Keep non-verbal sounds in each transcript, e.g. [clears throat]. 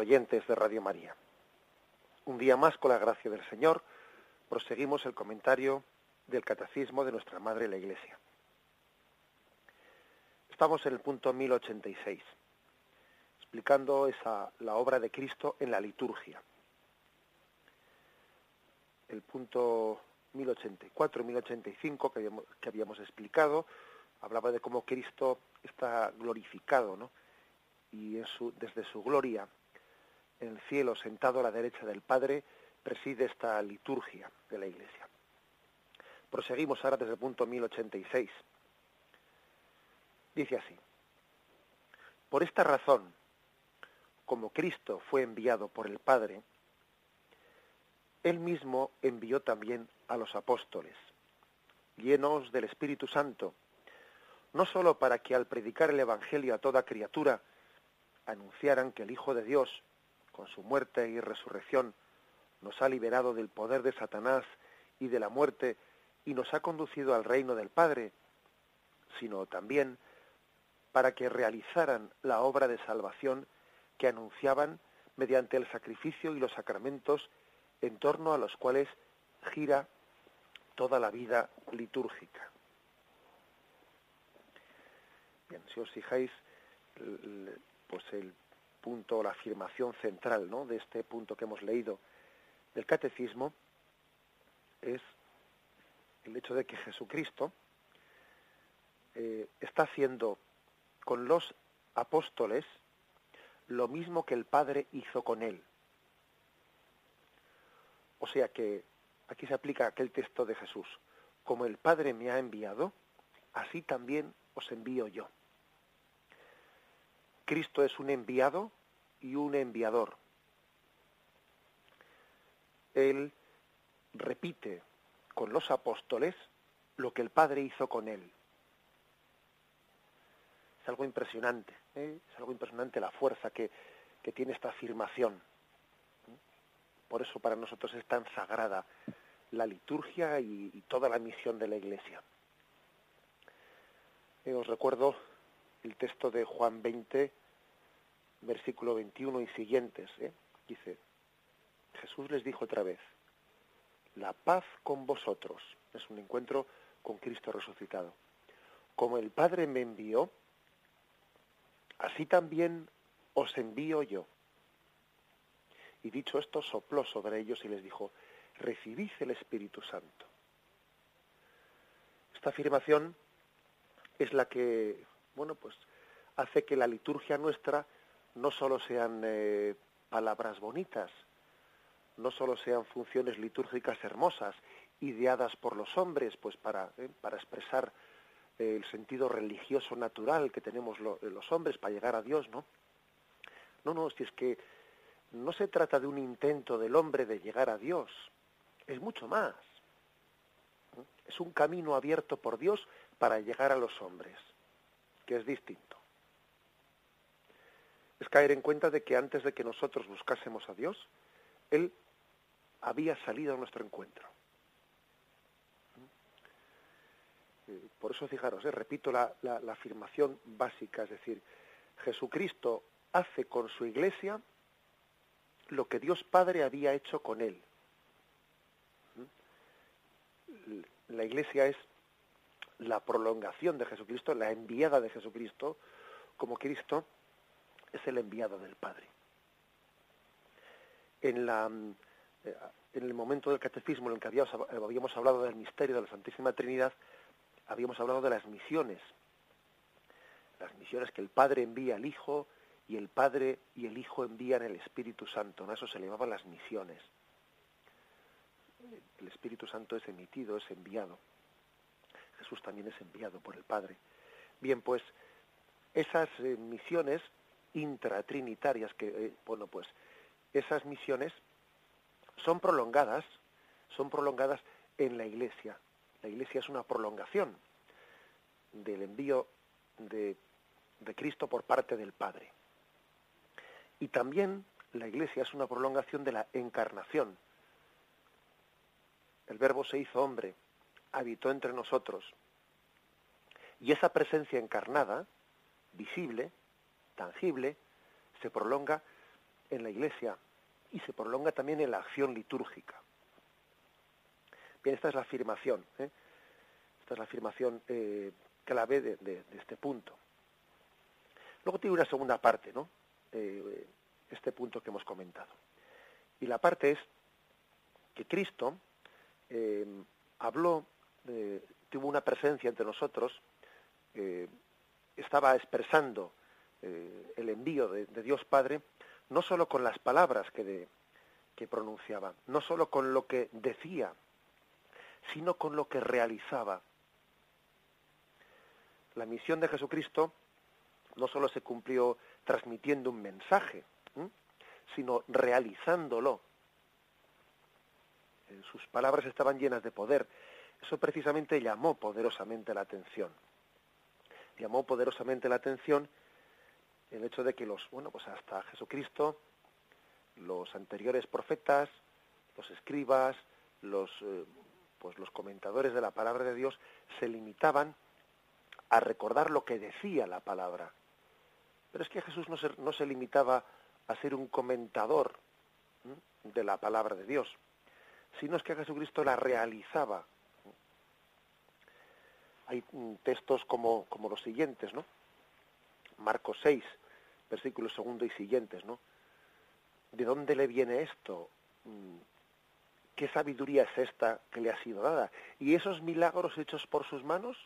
Oyentes de Radio María. Un día más, con la gracia del Señor, proseguimos el comentario del Catecismo de nuestra Madre la Iglesia. Estamos en el punto 1086, explicando esa, la obra de Cristo en la liturgia. El punto 1084 1085 que habíamos, que habíamos explicado hablaba de cómo Cristo está glorificado, ¿no? y en su, desde su gloria en el cielo, sentado a la derecha del Padre, preside esta liturgia de la Iglesia. Proseguimos ahora desde el punto 1086. Dice así, por esta razón, como Cristo fue enviado por el Padre, Él mismo envió también a los apóstoles, llenos del Espíritu Santo, no sólo para que al predicar el Evangelio a toda criatura, anunciaran que el Hijo de Dios, con su muerte y resurrección, nos ha liberado del poder de Satanás y de la muerte y nos ha conducido al reino del Padre, sino también para que realizaran la obra de salvación que anunciaban mediante el sacrificio y los sacramentos en torno a los cuales gira toda la vida litúrgica. Bien, si os fijáis, pues el punto, la afirmación central ¿no? de este punto que hemos leído del catecismo es el hecho de que Jesucristo eh, está haciendo con los apóstoles lo mismo que el Padre hizo con él. O sea que aquí se aplica aquel texto de Jesús. Como el Padre me ha enviado, así también os envío yo. Cristo es un enviado y un enviador. Él repite con los apóstoles lo que el Padre hizo con él. Es algo impresionante, ¿eh? es algo impresionante la fuerza que, que tiene esta afirmación. Por eso para nosotros es tan sagrada la liturgia y, toda la misión de la Iglesia. Eh, os recuerdo el texto de Juan 20, versículo 21 y siguientes. ¿eh? Dice, Jesús les dijo otra vez, la paz con vosotros. Es un encuentro con Cristo resucitado. Como el Padre me envió, así también os envío yo. Y dicho esto, sopló sobre ellos y les dijo, recibid el Espíritu Santo. Esta afirmación es la que, bueno, pues hace que la liturgia nuestra no solo sean eh, palabras bonitas, no solo sean funciones litúrgicas hermosas, ideadas por los hombres, pues para, eh, para expresar eh, el sentido religioso natural que tenemos los hombres para llegar a Dios, ¿no? No, no, si es que no se trata de un intento del hombre de llegar a Dios, es mucho más. Es un camino abierto por Dios para llegar a los hombres, que es distinto es caer en cuenta de que antes de que nosotros buscásemos a Dios, Él había salido a nuestro encuentro. Eh, por eso, fijaros, eh, repito la, la, afirmación básica, es decir, Jesucristo hace con su iglesia lo que Dios Padre había hecho con Él. La iglesia es la prolongación de Jesucristo, la enviada de Jesucristo, como Cristo es el enviado del Padre. En, la, eh, en el momento del catecismo en el que habíamos, habíamos hablado del misterio de la Santísima Trinidad, habíamos hablado de las misiones, las misiones que el Padre envía al Hijo y el Padre y el Hijo envían el Espíritu Santo, ¿no? Eso se llamaban las misiones. El Espíritu Santo es emitido, es enviado. Jesús también es enviado por el Padre. Bien, pues esas eh, misiones intratrinitarias que, eh, bueno, pues esas misiones son prolongadas, son prolongadas en la Iglesia. La Iglesia es una prolongación del envío de, de Cristo por parte del Padre. Y también la Iglesia es una prolongación de la encarnación. El Verbo se hizo hombre, habitó entre nosotros. Y esa presencia encarnada, visible, tangible, se prolonga en la Iglesia y se prolonga también en la acción litúrgica. Bien, esta es la afirmación, ¿eh? esta es la afirmación eh, clave de, este punto. Luego tiene una segunda parte, ¿no? Eh, este punto que hemos comentado. Y la parte es que Cristo eh, habló, tuvo una presencia entre nosotros, estaba expresando el envío de, Dios Padre, no solo con las palabras que, de, que pronunciaba, no solo con lo que decía, sino con lo que realizaba. La misión de Jesucristo no solo se cumplió transmitiendo un mensaje, sino realizándolo. Eh, sus palabras estaban llenas de poder. Eso precisamente llamó poderosamente la atención. Llamó poderosamente la atención el hecho de que los, bueno, pues hasta Jesucristo, los anteriores profetas, los escribas, los, eh, pues los comentadores de la palabra de Dios se limitaban a recordar lo que decía la palabra. Pero es que Jesús no se, no se limitaba a ser un comentador de la palabra de Dios, sino es que Jesucristo la realizaba. Hay mm, textos como, como los siguientes, ¿no? Marcos 6, versículos segundo y siguientes, ¿no? ¿De dónde le viene esto? Mm, ¿Qué sabiduría es esta que le ha sido dada? ¿Y esos milagros hechos por sus manos?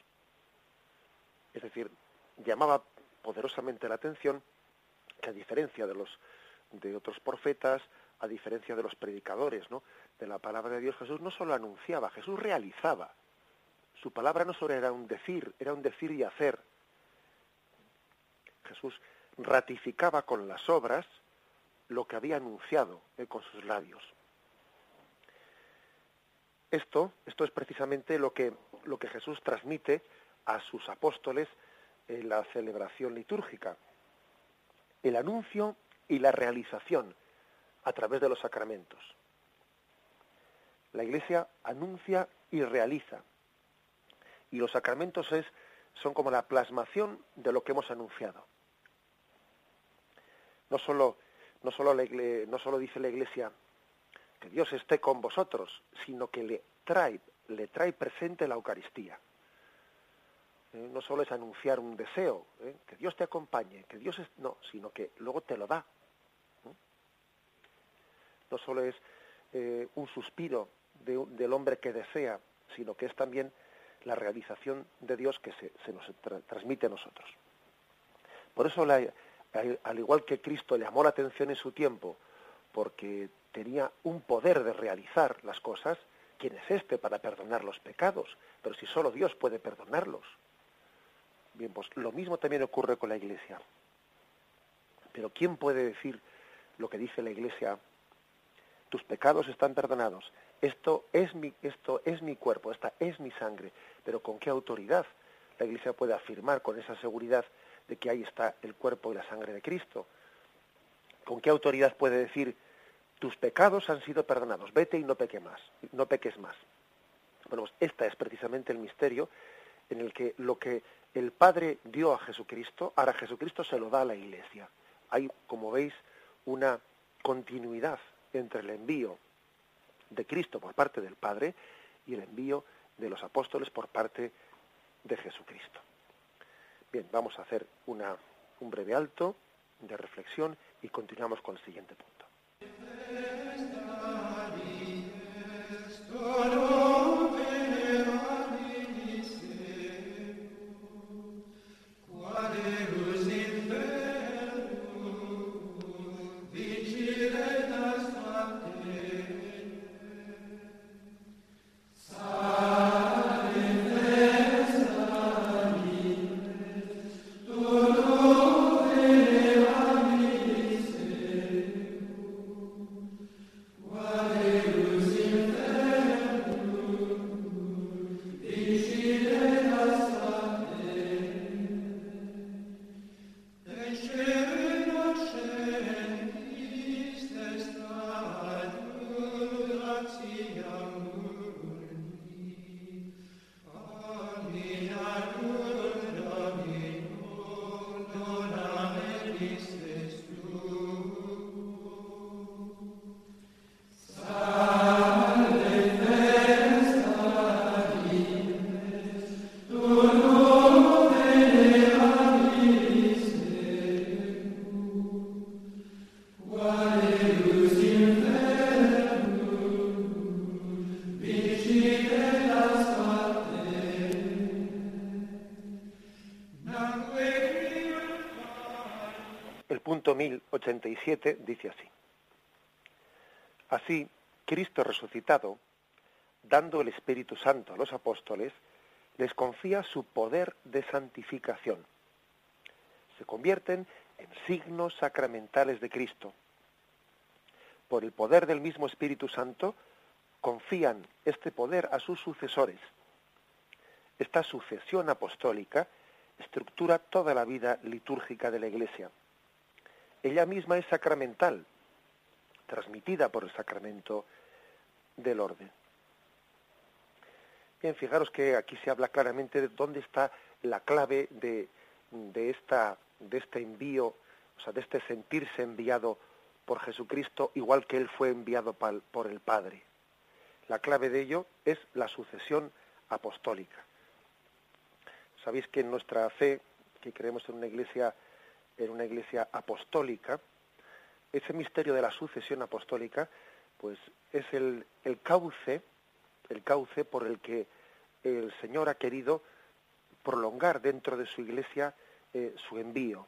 Es decir, llamaba poderosamente la atención que a diferencia de los de otros profetas, a diferencia de los predicadores, ¿no? de la palabra de Dios, Jesús no solo anunciaba, Jesús realizaba. Su palabra no solo era un decir, era un decir y hacer. Jesús ratificaba con las obras lo que había anunciado con sus labios. Esto, esto es precisamente lo que, lo que Jesús transmite a sus apóstoles en la celebración litúrgica. El anuncio y la realización a través de los sacramentos. La Iglesia anuncia y realiza. Y los sacramentos es, son como la plasmación de lo que hemos anunciado. No solo, no solo, la dice la Iglesia que Dios esté con vosotros, sino que le trae, le trae presente la Eucaristía. Eh, no solo es anunciar un deseo, ¿eh? que Dios te acompañe, que Dios no, sino que luego te lo da. No, solo es eh, un suspiro del hombre que desea, sino que es también la realización de Dios que se, nos transmite a nosotros. Por eso, al igual que Cristo llamó la atención en su tiempo, porque tenía un poder de realizar las cosas, ¿quién es este para perdonar los pecados? Pero si solo Dios puede perdonarlos. Bien, pues lo mismo también ocurre con la Iglesia. Pero ¿quién puede decir lo que dice la Iglesia? Tus pecados están perdonados. Esto es mi, esto es mi cuerpo, esta es mi sangre. Pero ¿con qué autoridad la Iglesia puede afirmar con esa seguridad de que ahí está el cuerpo y la sangre de Cristo? ¿Con qué autoridad puede decir tus pecados han sido perdonados, vete y no peque más, no peques más? Bueno, pues este es precisamente el misterio en el que lo que el Padre dio a Jesucristo, ahora Jesucristo se lo da a la Iglesia. Hay, como veis, una continuidad entre el envío de Cristo por parte del Padre y el envío de los apóstoles por parte de Jesucristo. Bien, vamos a hacer una, un breve alto de reflexión y continuamos con el siguiente punto. 87 dice así. Así, Cristo resucitado, dando el Espíritu Santo a los apóstoles, les confía su poder de santificación. Se convierten en signos sacramentales de Cristo. Por el poder del mismo Espíritu Santo, confían este poder a sus sucesores. Esta sucesión apostólica estructura toda la vida litúrgica de la Iglesia ella misma es sacramental, transmitida por el sacramento del orden. Bien, fijaros que aquí se habla claramente de dónde está la clave de, de, esta, de este envío, o sea, de este sentirse enviado por Jesucristo, igual que Él fue enviado por el Padre. La clave de ello es la sucesión apostólica. Sabéis que en nuestra fe, que creemos en una iglesia en una iglesia apostólica, ese misterio de la sucesión apostólica, pues es el, cauce, el cauce por el que el Señor ha querido prolongar dentro de su iglesia eh, su envío.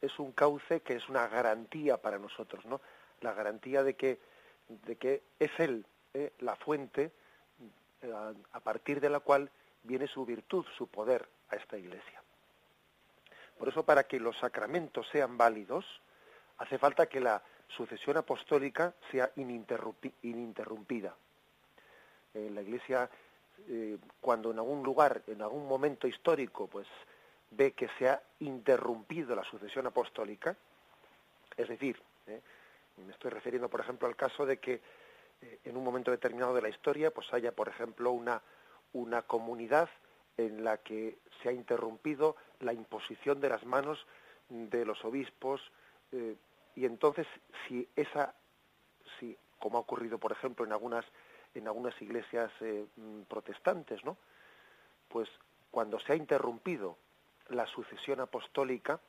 Es un cauce que es una garantía para nosotros, ¿no? La garantía de que, de que es Él eh, la fuente eh, a partir de la cual viene su virtud, su poder a esta iglesia. Por eso, para que los sacramentos sean válidos, hace falta que la sucesión apostólica sea ininterrumpida. En la Iglesia, eh, cuando en algún lugar, en algún momento histórico, pues ve que se ha interrumpido la sucesión apostólica, es decir, eh, me estoy refiriendo, por ejemplo, al caso de que eh, en un momento determinado de la historia, pues haya, por ejemplo, una, una comunidad en la que se ha interrumpido la imposición de las manos de los obispos eh, y entonces si esa si como ha ocurrido por ejemplo en algunas en algunas iglesias eh, mm, protestantes no pues cuando se ha interrumpido la sucesión apostólica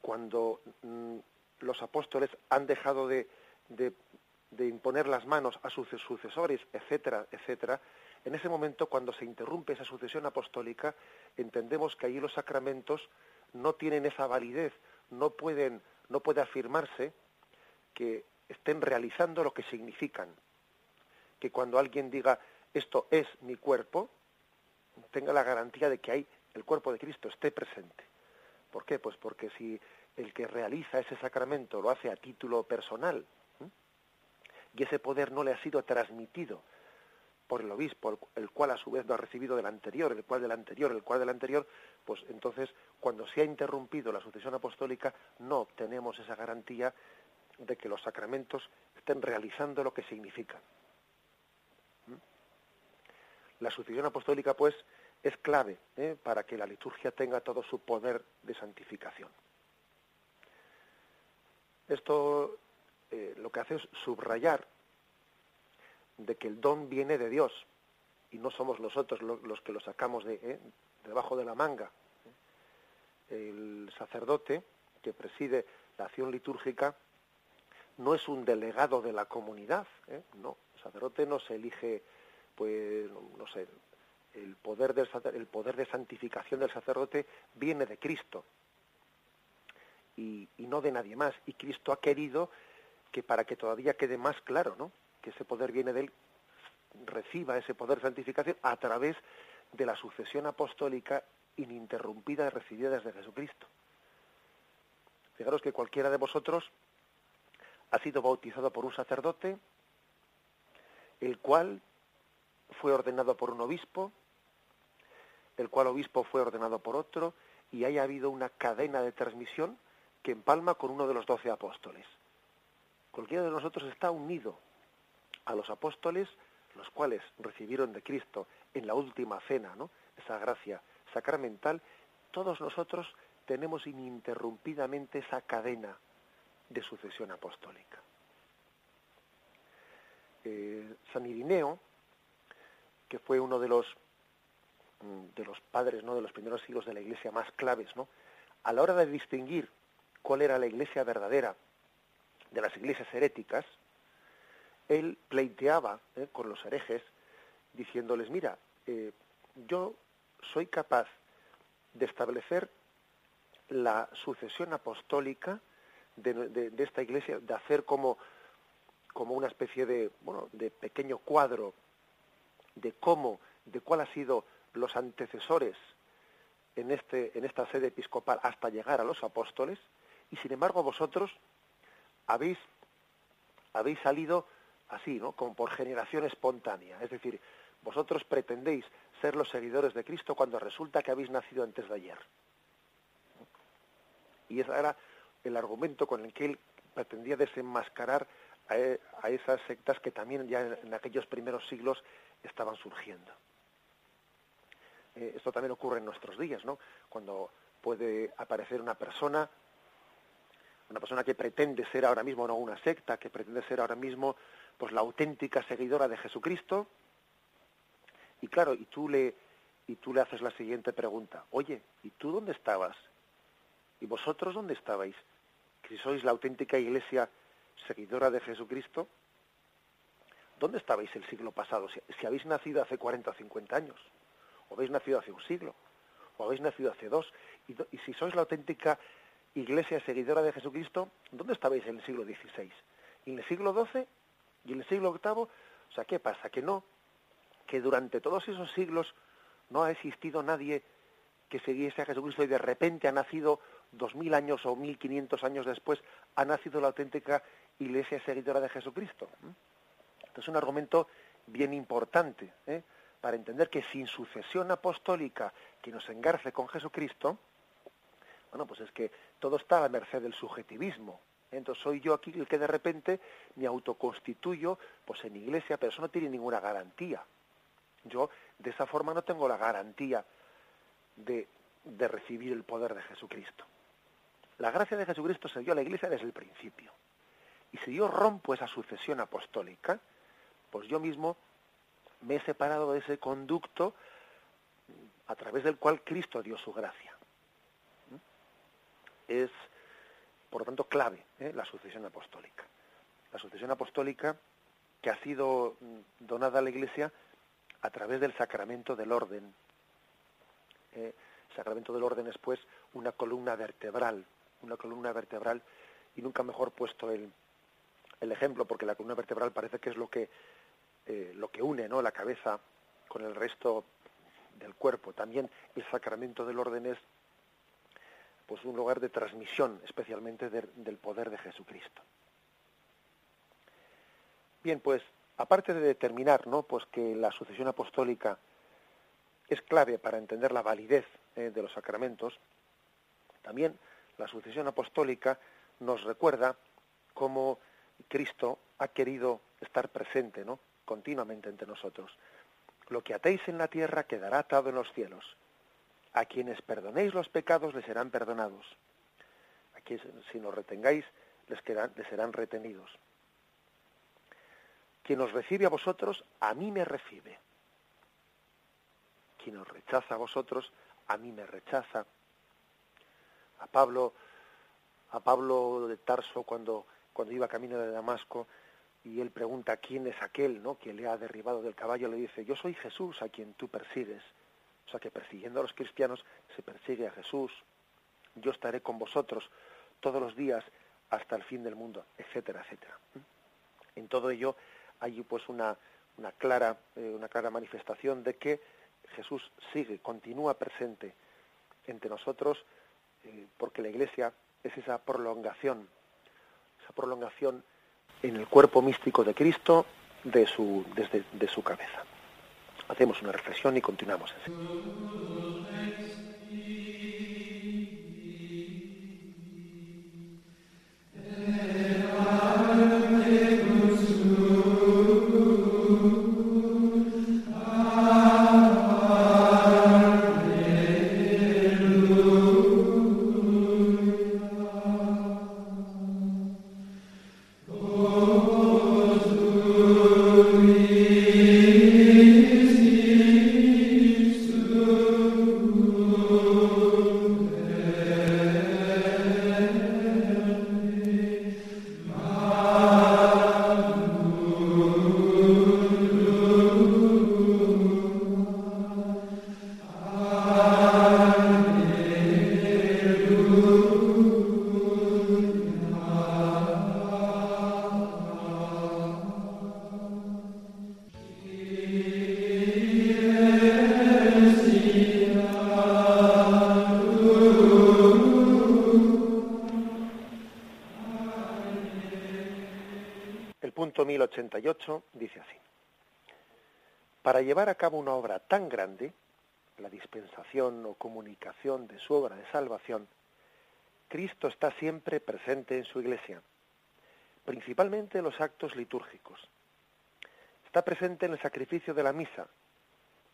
cuando mm, los apóstoles han dejado de, de, de imponer las manos a sus sucesores etcétera etcétera en ese momento, cuando se interrumpe esa sucesión apostólica, entendemos que allí los sacramentos no tienen esa validez, no pueden, no puede afirmarse que estén realizando lo que significan. Que cuando alguien diga esto es mi cuerpo, tenga la garantía de que hay el cuerpo de Cristo esté presente. ¿Por qué? Pues porque si el que realiza ese sacramento lo hace a título personal y ese poder no le ha sido transmitido por el obispo, el cual a su vez no ha recibido del anterior, el cual del anterior, el cual del anterior, pues entonces cuando se ha interrumpido la sucesión apostólica no obtenemos esa garantía de que los sacramentos estén realizando lo que significan. ¿Mm? La sucesión apostólica, pues, es clave ¿eh? para que la liturgia tenga todo su poder de santificación. Esto eh, lo que hace es subrayar de que el don viene de Dios y no somos nosotros los que lo sacamos de ¿eh? debajo de la manga. El sacerdote que preside la acción litúrgica no es un delegado de la comunidad, ¿eh? no, el sacerdote no se elige, pues, no sé, el poder, del, el poder de santificación del sacerdote viene de Cristo y, y no de nadie más. Y Cristo ha querido que para que todavía quede más claro, ¿no? Que ese poder viene de él, reciba ese poder de santificación a través de la sucesión apostólica ininterrumpida recibida desde Jesucristo. Fijaros que cualquiera de vosotros ha sido bautizado por un sacerdote, el cual fue ordenado por un obispo, el cual obispo fue ordenado por otro, y haya habido una cadena de transmisión que empalma con uno de los doce apóstoles. Cualquiera de nosotros está unido a los apóstoles los cuales recibieron de Cristo en la última cena, ¿no? esa gracia sacramental, todos nosotros tenemos ininterrumpidamente esa cadena de sucesión apostólica. Eh, San Irineo, que fue uno de los mm, de los padres, ¿no? de los primeros siglos de la Iglesia más claves, ¿no? A la hora de distinguir cuál era la Iglesia verdadera de las iglesias heréticas, él pleiteaba ¿eh? con los herejes, diciéndoles, mira, eh, yo soy capaz de establecer la sucesión apostólica de, esta iglesia, de hacer como, como una especie de, bueno, de pequeño cuadro de cómo, de cuál ha sido los antecesores en, este, en esta sede episcopal hasta llegar a los apóstoles, y sin embargo vosotros habéis, habéis salido así, ¿no? Como por generación espontánea. Es decir, vosotros pretendéis ser los seguidores de Cristo cuando resulta que habéis nacido antes de ayer. Y ese era el argumento con el que él pretendía desenmascarar a, e, esas sectas que también ya en, aquellos primeros siglos estaban surgiendo. Eh, esto también ocurre en nuestros días, ¿no? Cuando puede aparecer una persona, una persona que pretende ser ahora mismo no una secta, que pretende ser ahora mismo pues la auténtica seguidora de Jesucristo, y claro, y tú le y tú le haces la siguiente pregunta, oye, ¿y tú dónde estabas? ¿Y vosotros dónde estabais? Si sois la auténtica iglesia seguidora de Jesucristo, ¿dónde estabais el siglo pasado? Si, habéis nacido hace 40 o 50 años, o habéis nacido hace un siglo, o habéis nacido hace dos, y, y si sois la auténtica iglesia seguidora de Jesucristo, ¿dónde estabais en el siglo XVI? ¿Y en el siglo XII? ¿Y en el siglo VIII? O sea, ¿qué pasa? Que no, que durante todos esos siglos no ha existido nadie que siguiese a Jesucristo y de repente ha nacido dos mil años o mil quinientos años después, ha nacido la auténtica iglesia seguidora de Jesucristo. Esto es un argumento bien importante ¿eh? para entender que sin sucesión apostólica que nos engarce con Jesucristo, bueno, pues es que todo está a la merced del subjetivismo. Entonces soy yo aquí el que de repente me autoconstituyo pues en iglesia, pero eso no tiene ninguna garantía. Yo de esa forma no tengo la garantía de, de recibir el poder de Jesucristo. La gracia de Jesucristo se dio a la iglesia desde el principio. Y si yo rompo esa sucesión apostólica, pues yo mismo me he separado de ese conducto a través del cual Cristo dio su gracia. Es, por lo tanto, clave ¿eh? la sucesión apostólica. La sucesión apostólica que ha sido donada a la Iglesia a través del sacramento del orden. Eh, el sacramento del orden es pues una columna vertebral, una columna vertebral y nunca mejor puesto el, el ejemplo porque la columna vertebral parece que es lo que eh, lo que une ¿no? la cabeza con el resto del cuerpo. También el sacramento del orden es pues un lugar de transmisión especialmente del poder de Jesucristo. Bien, pues aparte de determinar ¿no? pues que la sucesión apostólica es clave para entender la validez eh, de los sacramentos, también la sucesión apostólica nos recuerda cómo Cristo ha querido estar presente ¿no? continuamente entre nosotros. Lo que atéis en la tierra quedará atado en los cielos. A quienes perdonéis los pecados les serán perdonados. A quienes si nos retengáis les, serán retenidos. Quien os recibe a vosotros, a mí me recibe. Quien os rechaza a vosotros, a mí me rechaza. A Pablo, a Pablo de Tarso cuando, cuando iba camino de Damasco y él pregunta quién es aquel, ¿no? Quien le ha derribado del caballo, le dice, yo soy Jesús a quien tú persigues. O sea que persiguiendo a los cristianos se persigue a Jesús. Yo estaré con vosotros todos los días hasta el fin del mundo, etcétera, etcétera. En todo ello hay pues una, una clara, eh, una clara manifestación de que Jesús sigue, continúa presente entre nosotros, eh, porque la Iglesia es esa prolongación, esa prolongación en el cuerpo místico de Cristo de su, desde de su cabeza. Hacemos una reflexión y continuamos. Llevar a cabo una obra tan grande, la dispensación o comunicación de su obra de salvación, Cristo está siempre presente en su iglesia, principalmente en los actos litúrgicos. Está presente en el sacrificio de la misa,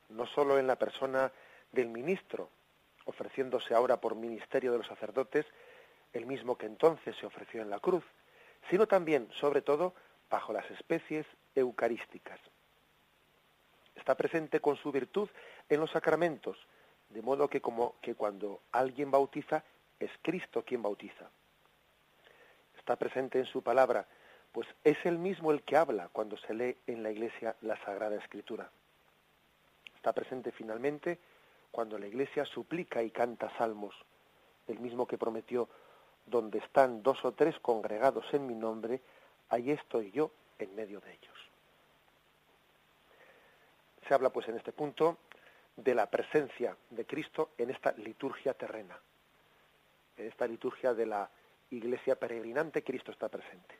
no sólo en la persona del ministro, ofreciéndose ahora por ministerio de los sacerdotes, el mismo que entonces se ofreció en la cruz, sino también, sobre todo, bajo las especies eucarísticas. Está presente con su virtud en los sacramentos, de modo que como que cuando alguien bautiza es Cristo quien bautiza. Está presente en su palabra, pues es él mismo el que habla cuando se lee en la iglesia la Sagrada Escritura. Está presente finalmente cuando la iglesia suplica y canta salmos, el mismo que prometió, donde están dos o tres congregados en mi nombre, ahí estoy yo en medio de ellos. Se habla pues en este punto de la presencia de Cristo en esta liturgia terrena. En esta liturgia de la iglesia peregrinante, Cristo está presente.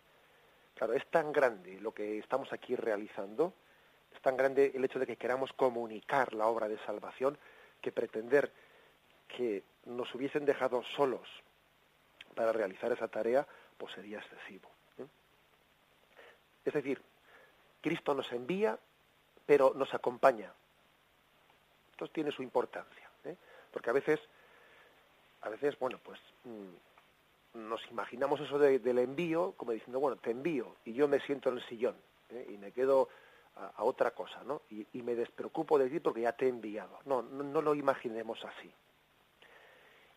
Claro, es tan grande lo que estamos aquí realizando, es tan grande el hecho de que queramos comunicar la obra de salvación, que pretender que nos hubiesen dejado solos para realizar esa tarea, pues sería excesivo. ¿eh? Es decir, Cristo nos envía, pero nos acompaña. Esto tiene su importancia, ¿eh? porque a veces, a veces, bueno, pues mm, nos imaginamos eso del envío como diciendo, bueno, te envío y yo me siento en el sillón ¿eh? y me quedo a, otra cosa, ¿no? Y, me despreocupo de ti porque ya te he enviado. No, no, lo imaginemos así.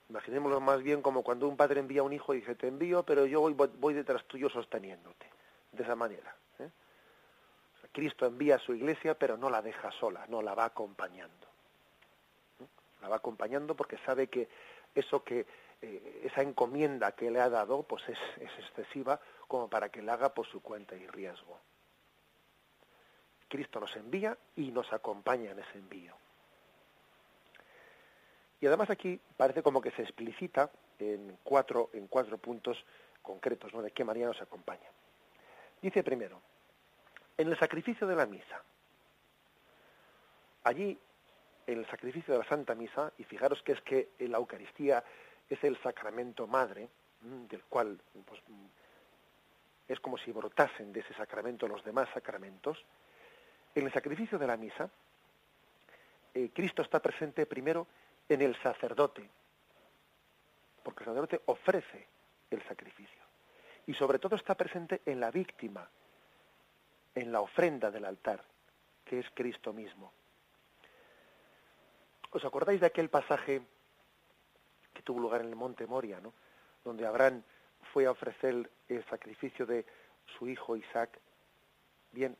Imaginémoslo más bien como cuando un padre envía a un hijo y dice, te envío, pero yo voy detrás tuyo sosteniéndote. De esa manera. Cristo envía a su iglesia, pero no la deja sola, no la va acompañando. La va acompañando porque sabe que eso que eh, esa encomienda que le ha dado pues es, es excesiva como para que la haga por su cuenta y riesgo. Cristo nos envía y nos acompaña en ese envío. Y además aquí parece como que se explicita en cuatro, en cuatro puntos concretos ¿no? de qué María nos acompaña. Dice primero, en el sacrificio de la misa. Allí, en el sacrificio de la Santa Misa, y fijaros que es que la Eucaristía es el sacramento madre, del cual pues, es como si brotasen de ese sacramento los demás sacramentos, en el sacrificio de la misa, eh, Cristo está presente primero en el sacerdote, porque el sacerdote ofrece el sacrificio. Y sobre todo está presente en la víctima, en la ofrenda del altar, que es Cristo mismo. ¿Os acordáis de aquel pasaje que tuvo lugar en el monte Moria, ¿no? donde Abraham fue a ofrecer el sacrificio de su hijo Isaac? Bien,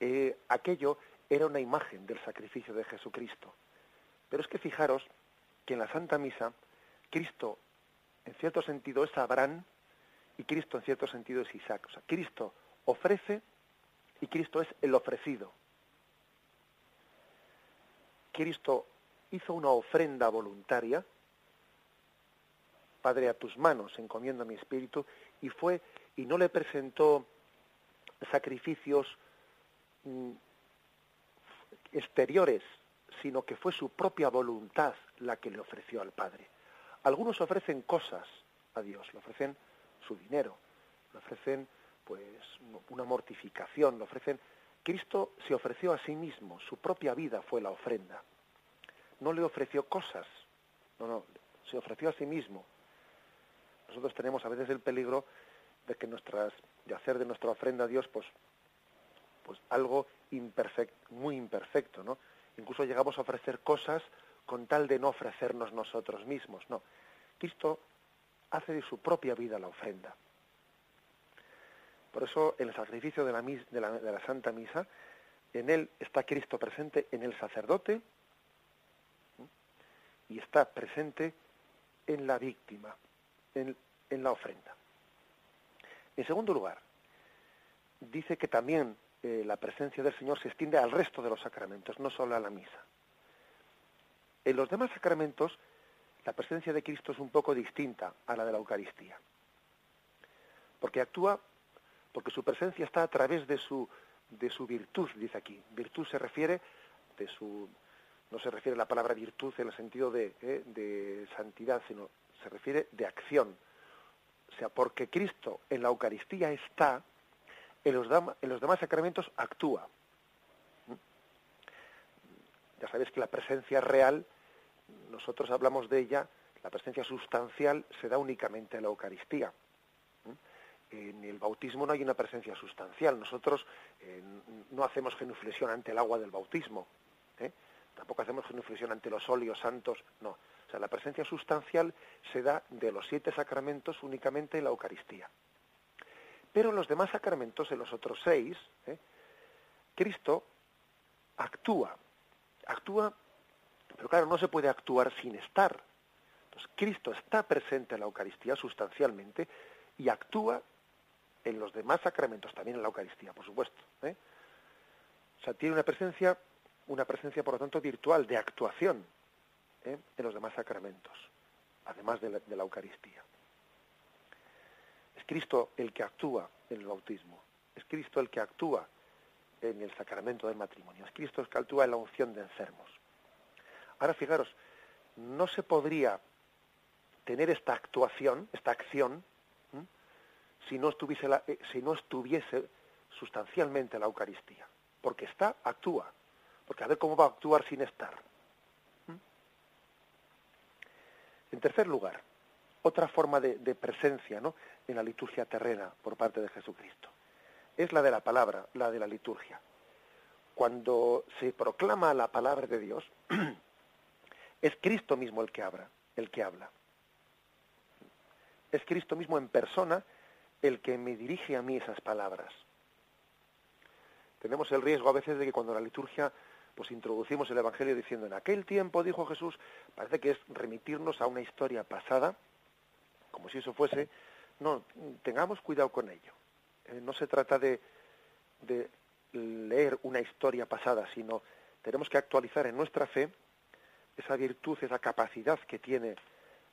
eh, aquello era una imagen del sacrificio de Jesucristo. Pero es que fijaros que en la Santa Misa, Cristo, en cierto sentido, es Abraham y Cristo, en cierto sentido, es Isaac. O sea, Cristo ofrece y Cristo es el ofrecido. Cristo hizo una ofrenda voluntaria, Padre, a tus manos encomiendo mi espíritu, y fue, y no le presentó sacrificios Mm, exteriores, sino que fue su propia voluntad la que le ofreció al Padre. Algunos ofrecen cosas a Dios, le ofrecen su dinero, le ofrecen pues una mortificación, le ofrecen Cristo se ofreció a sí mismo, su propia vida fue la ofrenda. No le ofreció cosas, no, no, se ofreció a sí mismo. Nosotros tenemos a veces el peligro de que nuestras, de hacer de nuestra ofrenda a Dios, pues pues algo muy imperfecto, ¿no? Incluso llegamos a ofrecer cosas con tal de no ofrecernos nosotros mismos, no. Cristo hace de su propia vida la ofrenda. Por eso el sacrificio de la, Santa Misa, en él está Cristo presente en el sacerdote y está presente en la víctima, en, en la ofrenda. En segundo lugar, dice que también la presencia del Señor se extiende al resto de los sacramentos, no solo a la misa. En los demás sacramentos, la presencia de Cristo es un poco distinta a la de la Eucaristía, porque actúa porque su presencia está a través de su, de su virtud, dice aquí. Virtud se refiere de su, no se refiere a la palabra virtud en el sentido de, eh, de santidad, sino se refiere de acción. O sea, porque Cristo en la Eucaristía está, en los, en los demás sacramentos actúa. ¿Mm? Ya sabéis que la presencia real, nosotros hablamos de ella, la presencia sustancial se da únicamente en la Eucaristía en el bautismo no hay una presencia sustancial. Nosotros eh, no hacemos genuflexión ante el agua del bautismo. ¿eh? Tampoco hacemos genuflexión ante los óleos santos. No. O sea, la presencia sustancial se da de los siete sacramentos únicamente en la Eucaristía. Pero en los demás sacramentos, en los otros seis, ¿eh? Cristo actúa. Actúa, pero claro, no se puede actuar sin estar. Entonces, Cristo está presente en la Eucaristía sustancialmente y actúa en los demás sacramentos, también en la Eucaristía, por supuesto. ¿eh? O sea, tiene una presencia, una presencia, por lo tanto, virtual, de actuación ¿eh? en los demás sacramentos, además de la, de la Eucaristía. Es Cristo el que actúa en el bautismo, es Cristo el que actúa en el sacramento del matrimonio, es Cristo el que actúa en la unción de enfermos. Ahora fijaros, no se podría tener esta actuación, esta acción, si no estuviese, eh, si no estuviese sustancialmente la Eucaristía. Porque está, actúa. Porque a ver cómo va a actuar sin estar. ¿Mm? En tercer lugar, otra forma de, de, presencia ¿no? en la liturgia terrena por parte de Jesucristo es la de la palabra, la de la liturgia. Cuando se proclama la palabra de Dios, [clears throat] es Cristo mismo el que habla, el que habla. Es Cristo mismo en persona el que me dirige a mí esas palabras. Tenemos el riesgo a veces de que cuando la liturgia pues introducimos el Evangelio diciendo en aquel tiempo dijo Jesús, parece que es remitirnos a una historia pasada, como si eso fuese, no, tengamos cuidado con ello. Eh, no se trata de, leer una historia pasada, sino tenemos que actualizar en nuestra fe esa virtud, esa capacidad que tiene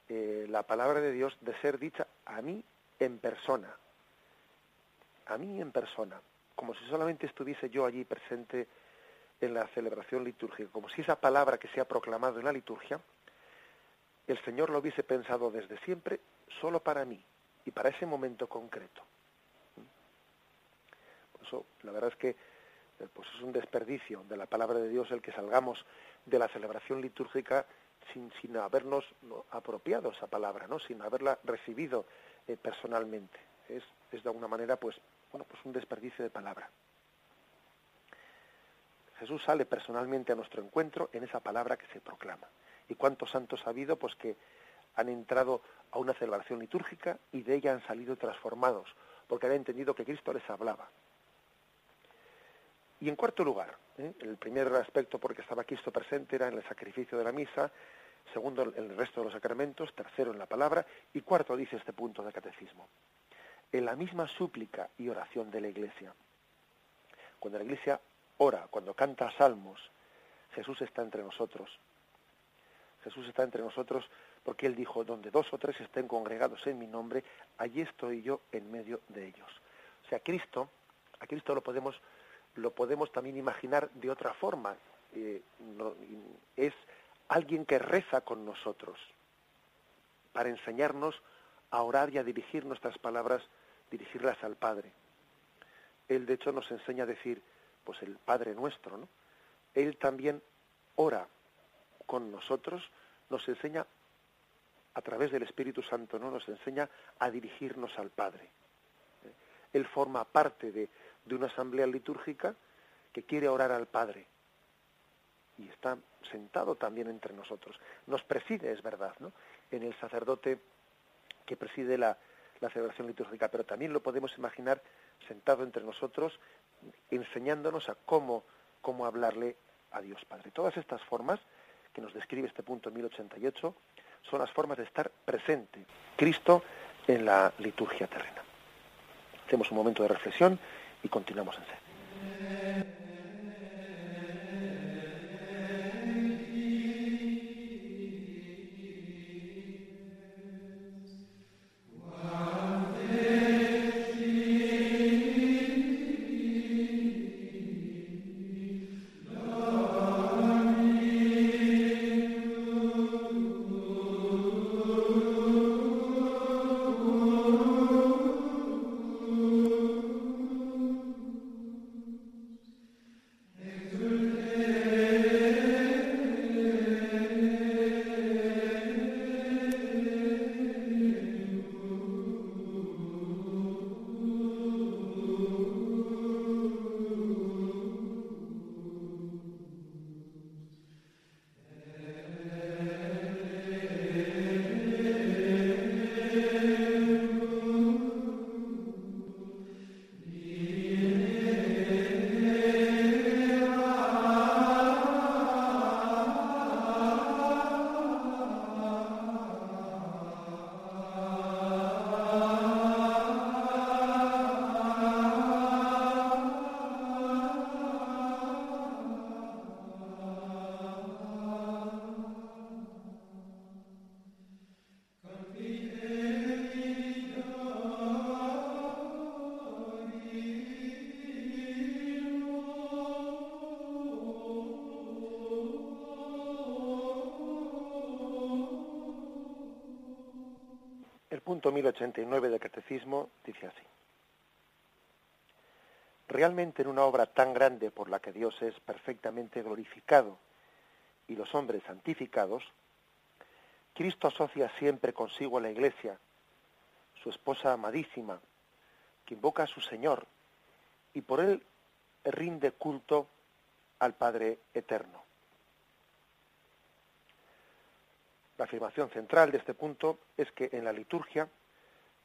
eh, la palabra de Dios de ser dicha a mí en persona, a mí en persona, como si solamente estuviese yo allí presente en la celebración litúrgica, como si esa palabra que se ha proclamado en la liturgia, el Señor lo hubiese pensado desde siempre solo para mí y para ese momento concreto. Por eso, la verdad es que eh, pues es un desperdicio de la palabra de Dios el que salgamos de la celebración litúrgica sin, sin habernos apropiado esa palabra, ¿no? sin haberla recibido eh, personalmente. Es, es de alguna manera pues, bueno, pues un desperdicio de palabra. Jesús sale personalmente a nuestro encuentro en esa palabra que se proclama. ¿Y cuántos santos ha habido pues que han entrado a una celebración litúrgica y de ella han salido transformados, porque han entendido que Cristo les hablaba? Y en cuarto lugar, ¿eh? el primer aspecto porque estaba Cristo presente era en el sacrificio de la misa, segundo en el resto de los sacramentos, tercero en la palabra y cuarto dice este punto de catecismo. En la misma súplica y oración de la Iglesia. Cuando la Iglesia ora, cuando canta salmos, Jesús está entre nosotros. Jesús está entre nosotros porque Él dijo, donde dos o tres estén congregados en mi nombre, allí estoy yo en medio de ellos. O sea, Cristo, a Cristo lo podemos, lo podemos también imaginar de otra forma. Eh, es alguien que reza con nosotros para enseñarnos a orar y a dirigir nuestras palabras, dirigirlas al Padre. Él de hecho nos enseña a decir, pues el Padre nuestro, ¿no? Él también ora con nosotros, nos enseña a través del Espíritu Santo, ¿no? Nos enseña a dirigirnos al Padre. ¿Eh? Él forma parte de, de una asamblea litúrgica que quiere orar al Padre y está sentado también entre nosotros. Nos preside, es verdad, ¿no? En el sacerdote que preside la, celebración litúrgica, pero también lo podemos imaginar sentado entre nosotros, enseñándonos a cómo, cómo hablarle a Dios Padre. Todas estas formas que nos describe este punto 1088 son las formas de estar presente Cristo en la liturgia terrena. Hacemos un momento de reflexión y continuamos en sed. Punto 1089 del Catecismo dice así. Realmente en una obra tan grande por la que Dios es perfectamente glorificado y los hombres santificados, Cristo asocia siempre consigo a la Iglesia, su esposa amadísima, que invoca a su Señor y por él rinde culto al Padre Eterno. La afirmación central de este punto es que en la liturgia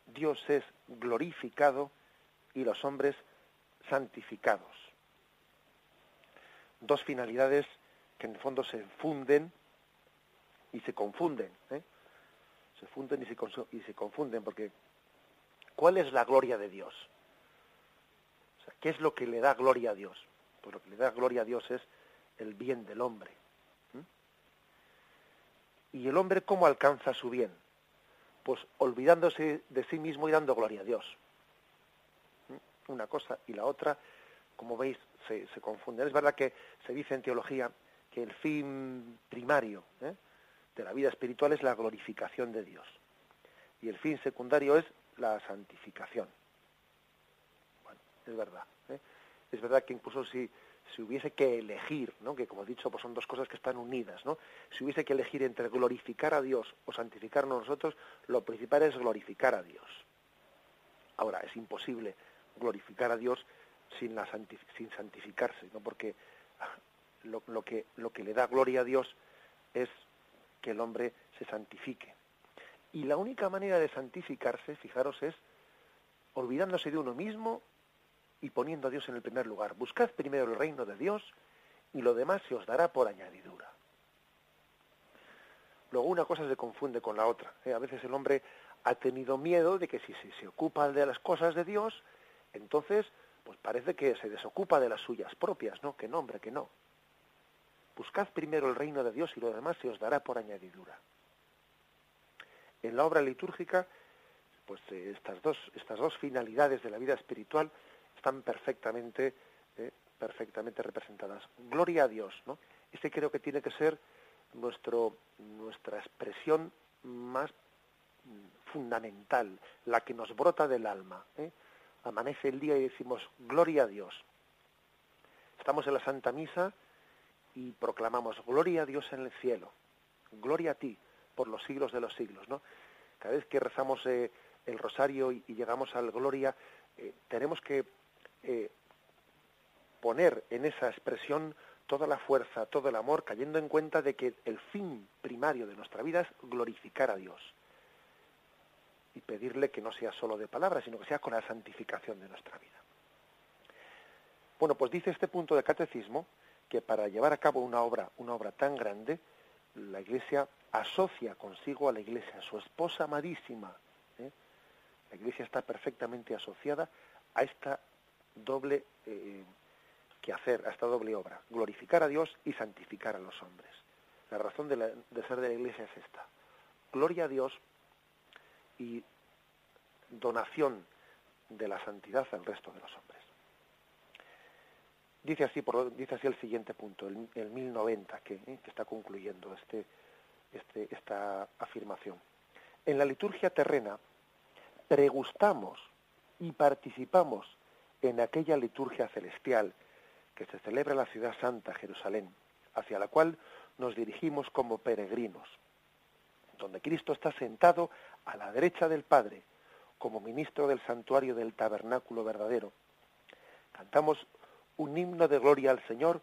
Dios es glorificado y los hombres santificados. Dos finalidades que en el fondo se funden y se confunden. ¿eh? Se funden y se, y se confunden porque ¿cuál es la gloria de Dios? ¿Qué es lo que le da gloria a Dios? Pues lo que le da gloria a Dios es el bien del hombre. ¿Y el hombre cómo alcanza su bien? Pues olvidándose de sí mismo y dando gloria a Dios. Una cosa y la otra, como veis, se, confunden. Es verdad que se dice en teología que el fin primario ¿eh? de la vida espiritual es la glorificación de Dios. Y el fin secundario es la santificación. Bueno, es verdad. ¿eh? Es verdad que incluso si si hubiese que elegir, ¿no? que como he dicho, pues son dos cosas que están unidas, ¿no? si hubiese que elegir entre glorificar a Dios o santificarnos nosotros, lo principal es glorificar a Dios. Ahora, es imposible glorificar a Dios sin, la sin santificarse, ¿no? porque lo, que, lo que le da gloria a Dios es que el hombre se santifique. Y la única manera de santificarse, fijaros, es olvidándose de uno mismo y poniendo a Dios en el primer lugar. Buscad primero el reino de Dios y lo demás se os dará por añadidura. Luego una cosa se confunde con la otra. ¿eh? A veces el hombre ha tenido miedo de que si, se ocupa de las cosas de Dios, entonces pues parece que se desocupa de las suyas propias, ¿no? Que no, hombre, que no. Buscad primero el reino de Dios y lo demás se os dará por añadidura. En la obra litúrgica, pues eh, estas dos, estas dos finalidades de la vida espiritual están perfectamente, eh, perfectamente representadas. Gloria a Dios, ¿no? Ese creo que tiene que ser nuestro, nuestra expresión más fundamental, la que nos brota del alma. ¿eh? Amanece el día y decimos, gloria a Dios. Estamos en la Santa Misa y proclamamos, gloria a Dios en el cielo, gloria a ti por los siglos de los siglos. ¿no? Cada vez que rezamos eh, el rosario y, llegamos al gloria, tenemos que eh, poner en esa expresión toda la fuerza, todo el amor, cayendo en cuenta de que el fin primario de nuestra vida es glorificar a Dios y pedirle que no sea solo de palabras, sino que sea con la santificación de nuestra vida. Bueno, pues dice este punto de catecismo que para llevar a cabo una obra, una obra tan grande, la Iglesia asocia consigo a la Iglesia, a su esposa amadísima. ¿eh? La Iglesia está perfectamente asociada a esta doble eh, que hacer, a esta doble obra, glorificar a Dios y santificar a los hombres. La razón de, ser de la Iglesia es esta. Gloria a Dios y donación de la santidad al resto de los hombres. Dice así, por, dice así el siguiente punto, el, el 1090, que, eh, que está concluyendo este, este, esta afirmación. En la liturgia terrena pregustamos y participamos en aquella liturgia celestial que se celebra en la ciudad santa, Jerusalén, hacia la cual nos dirigimos como peregrinos, donde Cristo está sentado a la derecha del Padre, como ministro del santuario del tabernáculo verdadero. Cantamos un himno de gloria al Señor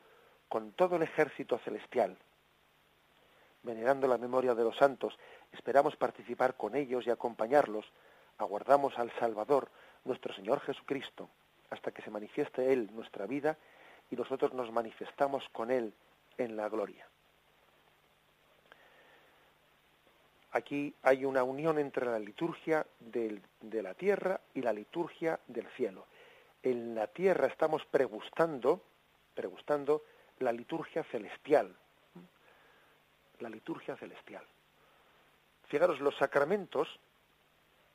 con todo el ejército celestial. Venerando la memoria de los santos, esperamos participar con ellos y acompañarlos. Aguardamos al Salvador, nuestro Señor Jesucristo, hasta que se manifieste Él nuestra vida y nosotros nos manifestamos con Él en la gloria. Aquí hay una unión entre la liturgia de la tierra y la liturgia del cielo. En la tierra estamos pregustando, pregustando la liturgia celestial. La liturgia celestial. Fijaros, los sacramentos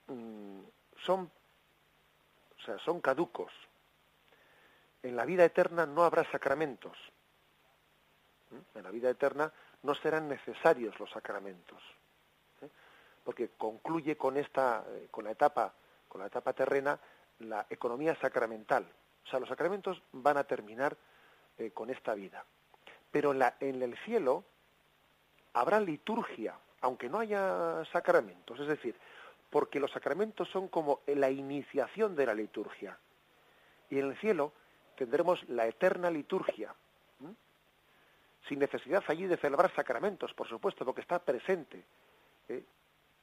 mm, son, o sea, son caducos, en la vida eterna no habrá sacramentos. ¿Mm? En la vida eterna no serán necesarios los sacramentos. ¿eh? porque concluye con esta, eh, con la etapa, con la etapa terrena, la economía sacramental. O sea, los sacramentos van a terminar eh, con esta vida. Pero en, la, en el cielo habrá liturgia, aunque no haya sacramentos. Es decir, porque los sacramentos son como la iniciación de la liturgia. Y en el cielo tendremos la eterna liturgia, sin necesidad allí de celebrar sacramentos, por supuesto, porque está presente. ¿eh?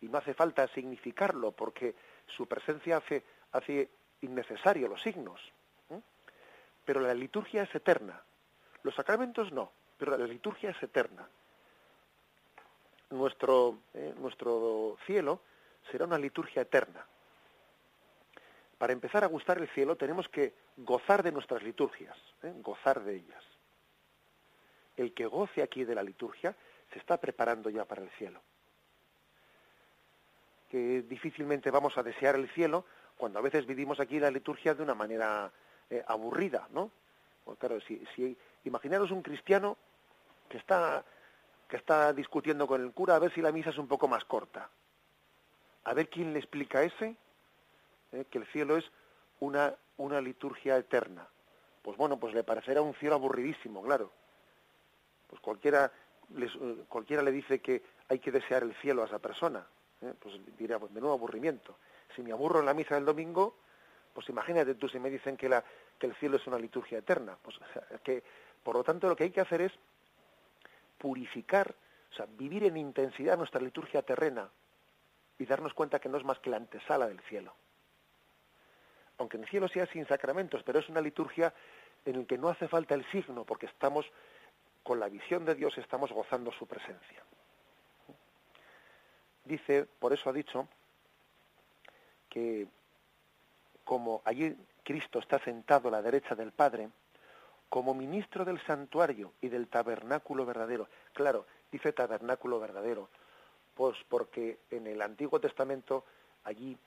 Y no hace falta significarlo, porque su presencia hace, hace innecesario los signos. Pero la liturgia es eterna. Los sacramentos no, pero la liturgia es eterna. Nuestro, ¿eh? nuestro cielo será una liturgia eterna. Para empezar a gustar el cielo tenemos que gozar de nuestras liturgias, ¿eh? gozar de ellas. El que goce aquí de la liturgia se está preparando ya para el cielo. Que difícilmente vamos a desear el cielo cuando a veces vivimos aquí la liturgia de una manera eh, aburrida, ¿no? Pues claro, si, imaginaros un cristiano que está que está discutiendo con el cura a ver si la misa es un poco más corta. A ver quién le explica ese, ¿eh? que el cielo es una, una liturgia eterna. Pues bueno, pues le parecerá un cielo aburridísimo, claro. Pues cualquiera, eh, cualquiera le dice que hay que desear el cielo a esa persona. ¿eh? Pues diría, pues nuevo aburrimiento. Si me aburro en la misa del domingo, pues imagínate tú si me dicen que, la, que el cielo es una liturgia eterna. Pues que, por lo tanto, lo que hay que hacer es purificar, o sea, vivir en intensidad nuestra liturgia terrena y darnos cuenta que no es más que la antesala del cielo. Aunque el cielo sea sin sacramentos, pero es una liturgia en la que no hace falta el signo, porque estamos con la visión de Dios, estamos gozando su presencia. Dice, por eso ha dicho, que como allí Cristo está sentado a la derecha del Padre, como ministro del santuario y del tabernáculo verdadero. Claro, dice tabernáculo verdadero, pues porque en el Antiguo Testamento, allí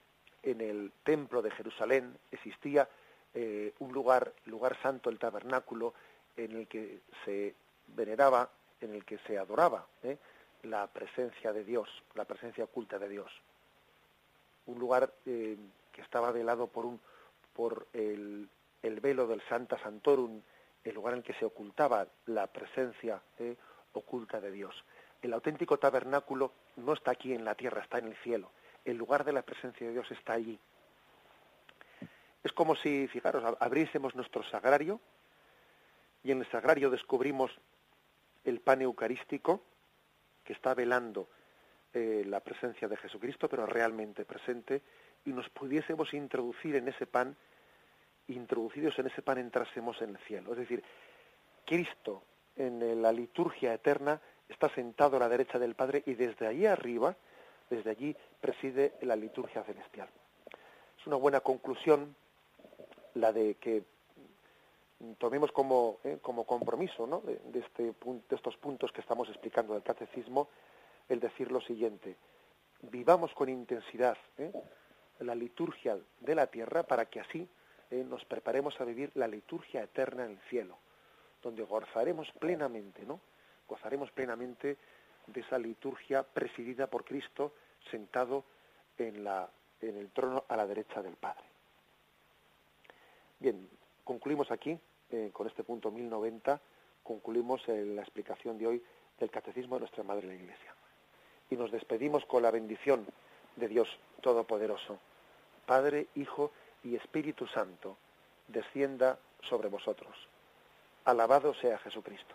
en el templo de Jerusalén, existía eh, un lugar, lugar santo, el tabernáculo, en el que se veneraba, en el que se adoraba ¿eh? la presencia de Dios, la presencia oculta de Dios. Un lugar eh, que estaba velado por, un, por el, el velo del Santa Santorum, el lugar en el que se ocultaba la presencia oculta de Dios. El auténtico tabernáculo no está aquí en la tierra, está en el cielo. El lugar de la presencia de Dios está allí. Es como si, fijaros, abriésemos nuestro sagrario y en el sagrario descubrimos el pan eucarístico que está velando eh, la presencia de Jesucristo, pero realmente presente, y nos pudiésemos introducir en ese pan introducidos en ese pan entrásemos en el cielo. Es decir, Cristo en la liturgia eterna está sentado a la derecha del Padre y desde allí arriba, desde allí preside la liturgia celestial. Es una buena conclusión la de que tomemos como, eh, como compromiso de, este, de estos puntos que estamos explicando del catecismo el decir lo siguiente, vivamos con intensidad ¿eh? la liturgia de la tierra para que así eh, nos preparemos a vivir la liturgia eterna en el cielo, donde gozaremos plenamente, ¿no? Gozaremos plenamente de esa liturgia presidida por Cristo sentado en, la, en el trono a la derecha del Padre. Bien, concluimos aquí, eh, con este punto 1090, concluimos eh, la explicación de hoy del Catecismo de nuestra Madre la Iglesia. Y nos despedimos con la bendición de Dios Todopoderoso, Padre, Hijo y Espíritu Santo descienda sobre vosotros. Alabado sea Jesucristo.